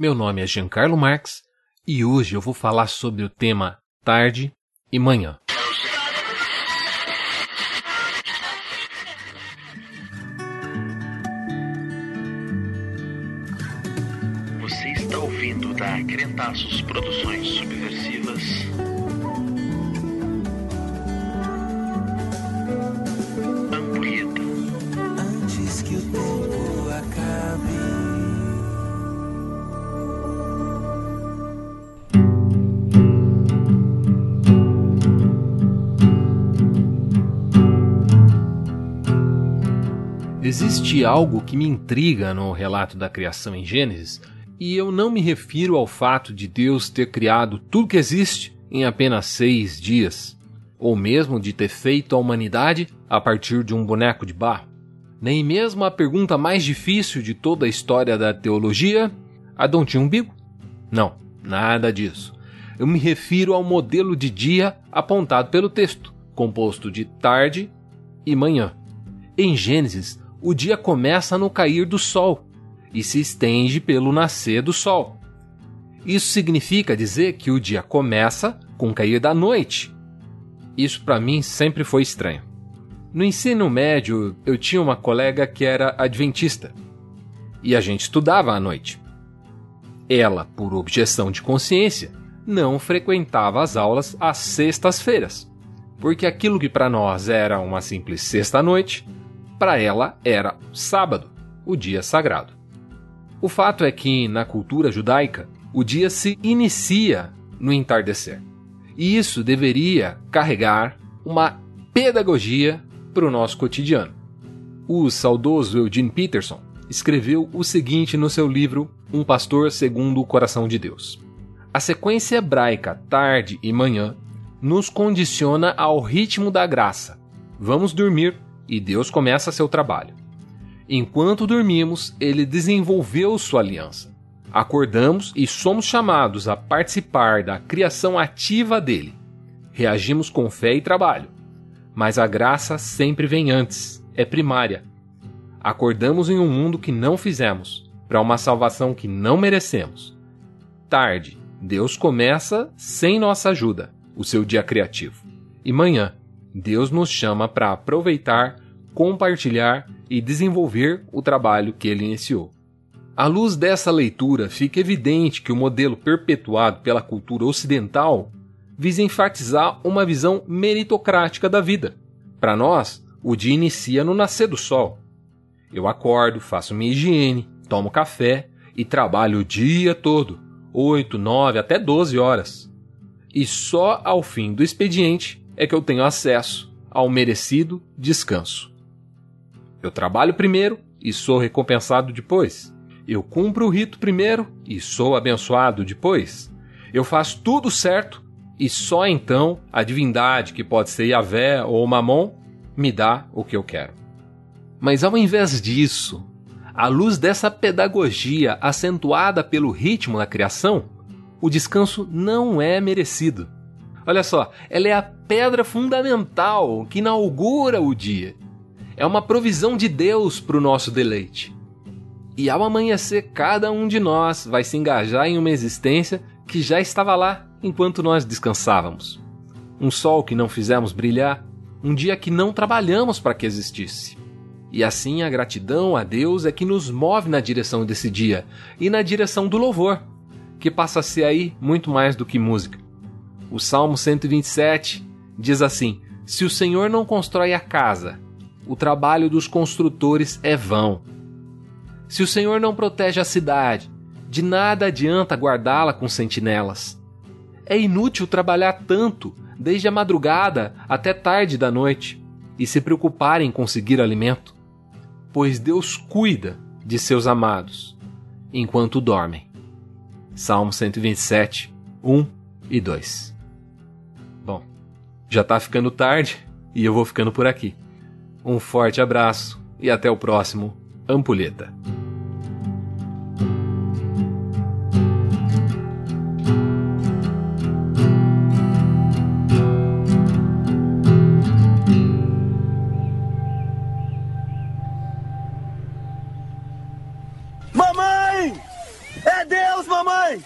Meu nome é Giancarlo Marx e hoje eu vou falar sobre o tema tarde e manhã. Você está ouvindo da Crentaços Produções Subversivas. Existe algo que me intriga no relato da criação em Gênesis, e eu não me refiro ao fato de Deus ter criado tudo que existe em apenas seis dias, ou mesmo de ter feito a humanidade a partir de um boneco de barro. Nem mesmo a pergunta mais difícil de toda a história da teologia: Adão tinha umbigo? Não, nada disso. Eu me refiro ao modelo de dia apontado pelo texto, composto de tarde e manhã. Em Gênesis, o dia começa no cair do sol e se estende pelo nascer do sol. Isso significa dizer que o dia começa com o cair da noite. Isso para mim sempre foi estranho. No ensino médio, eu tinha uma colega que era adventista e a gente estudava à noite. Ela, por objeção de consciência, não frequentava as aulas às sextas-feiras, porque aquilo que para nós era uma simples sexta-noite, para ela era sábado, o dia sagrado. O fato é que, na cultura judaica, o dia se inicia no entardecer. E isso deveria carregar uma pedagogia para o nosso cotidiano. O saudoso Eugene Peterson escreveu o seguinte no seu livro Um Pastor Segundo o Coração de Deus. A sequência hebraica tarde e manhã nos condiciona ao ritmo da graça. Vamos dormir e Deus começa seu trabalho. Enquanto dormimos, ele desenvolveu sua aliança. Acordamos e somos chamados a participar da criação ativa dele. Reagimos com fé e trabalho. Mas a graça sempre vem antes, é primária. Acordamos em um mundo que não fizemos, para uma salvação que não merecemos. Tarde, Deus começa sem nossa ajuda, o seu dia criativo. E manhã, Deus nos chama para aproveitar, compartilhar e desenvolver o trabalho que ele iniciou. À luz dessa leitura, fica evidente que o modelo perpetuado pela cultura ocidental visa enfatizar uma visão meritocrática da vida. Para nós, o dia inicia no nascer do sol. Eu acordo, faço minha higiene, tomo café e trabalho o dia todo, 8, 9 até 12 horas. E só ao fim do expediente é que eu tenho acesso ao merecido descanso. Eu trabalho primeiro e sou recompensado depois. Eu cumpro o rito primeiro e sou abençoado depois. Eu faço tudo certo e só então a divindade, que pode ser Yahvé ou Mamon, me dá o que eu quero. Mas ao invés disso, à luz dessa pedagogia acentuada pelo ritmo da criação, o descanso não é merecido. Olha só, ela é a pedra fundamental que inaugura o dia. É uma provisão de Deus para o nosso deleite. E ao amanhecer, cada um de nós vai se engajar em uma existência que já estava lá enquanto nós descansávamos. Um sol que não fizemos brilhar, um dia que não trabalhamos para que existisse. E assim a gratidão a Deus é que nos move na direção desse dia e na direção do louvor, que passa a ser aí muito mais do que música. O Salmo 127 diz assim: Se o Senhor não constrói a casa, o trabalho dos construtores é vão. Se o Senhor não protege a cidade, de nada adianta guardá-la com sentinelas. É inútil trabalhar tanto, desde a madrugada até tarde da noite, e se preocupar em conseguir alimento, pois Deus cuida de seus amados enquanto dormem. Salmo 127, 1 e 2. Já tá ficando tarde e eu vou ficando por aqui. Um forte abraço e até o próximo Ampulheta. Mamãe! É! Deus, mamãe!